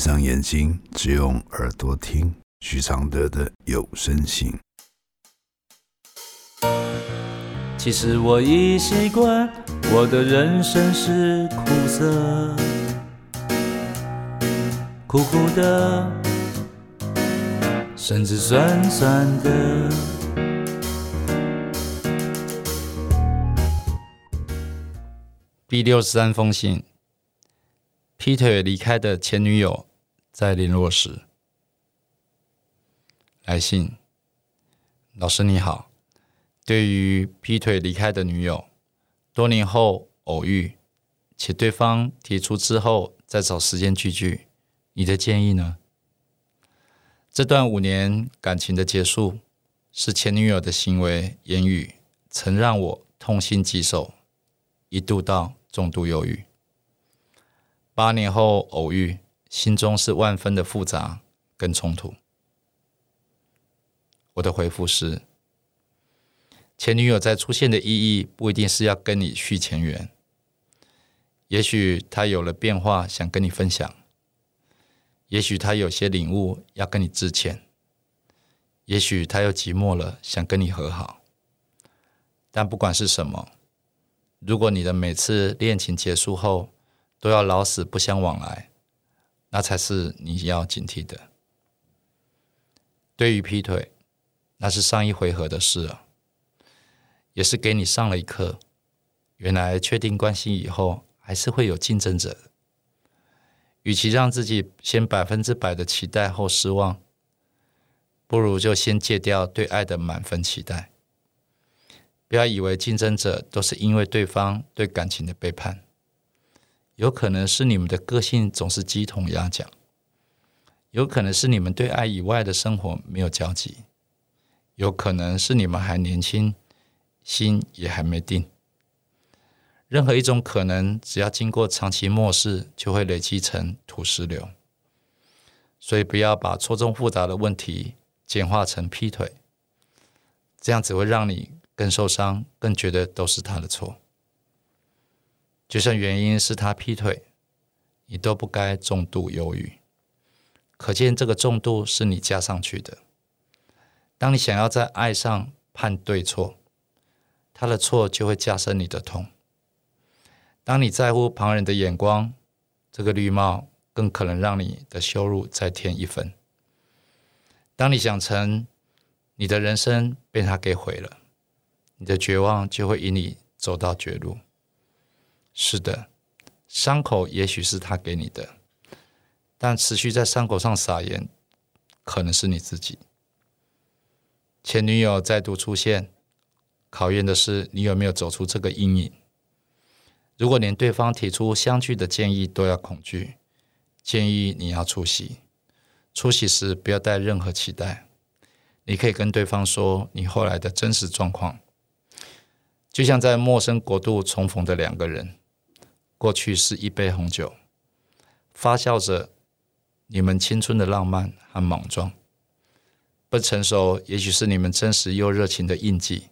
闭上眼睛，只用耳朵听许常德的有声信。其实我已习惯，我的人生是苦涩，苦苦的，甚至酸酸的。第六十三封信，劈腿离开的前女友在联络时，来信，老师你好。对于劈腿离开的女友，多年后偶遇，且对方提出之后再找时间聚聚，你的建议呢？这段五年感情的结束，是前女友的行为言语曾让我痛心疾首，一度到重度忧郁。八年后偶遇，心中是万分的复杂跟冲突。我的回复是。前女友在出现的意义不一定是要跟你续前缘，也许她有了变化想跟你分享，也许她有些领悟要跟你致歉，也许她又寂寞了想跟你和好。但不管是什么，如果你的每次恋情结束后都要老死不相往来，那才是你要警惕的。对于劈腿，那是上一回合的事了。也是给你上了一课，原来确定关系以后还是会有竞争者。与其让自己先百分之百的期待后失望，不如就先戒掉对爱的满分期待。不要以为竞争者都是因为对方对感情的背叛，有可能是你们的个性总是鸡同鸭讲，有可能是你们对爱以外的生活没有交集，有可能是你们还年轻。心也还没定，任何一种可能，只要经过长期漠视，就会累积成土石流。所以不要把错综复杂的问题简化成劈腿，这样只会让你更受伤，更觉得都是他的错。就算原因是他劈腿，你都不该重度忧郁。可见这个重度是你加上去的。当你想要在爱上判对错。他的错就会加深你的痛。当你在乎旁人的眼光，这个绿帽更可能让你的羞辱再添一分。当你想成你的人生被他给毁了，你的绝望就会引你走到绝路。是的，伤口也许是他给你的，但持续在伤口上撒盐，可能是你自己。前女友再度出现。考验的是你有没有走出这个阴影。如果连对方提出相聚的建议都要恐惧，建议你要出席。出席时不要带任何期待，你可以跟对方说你后来的真实状况，就像在陌生国度重逢的两个人，过去是一杯红酒，发酵着你们青春的浪漫和莽撞，不成熟也许是你们真实又热情的印记。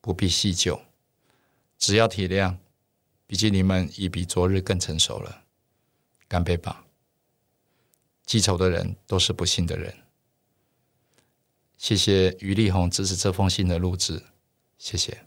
不必细究，只要体谅。毕竟你们已比昨日更成熟了。干杯吧！记仇的人都是不幸的人。谢谢于丽红支持这封信的录制，谢谢。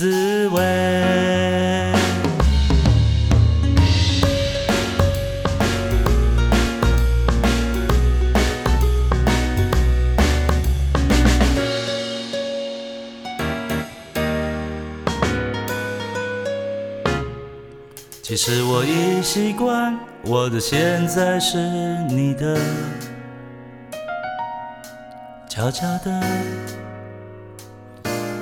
滋味。其实我已习惯我的现在是你的悄悄的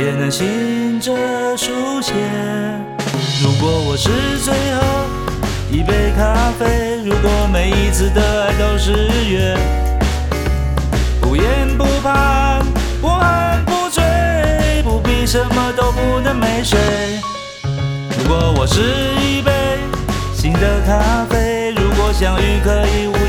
也能醒着书写。如果我是最后一杯咖啡，如果每一次的爱都是约，不言不怕，不恨不醉，不必什么都不能没睡。如果我是一杯新的咖啡，如果相遇可以无言以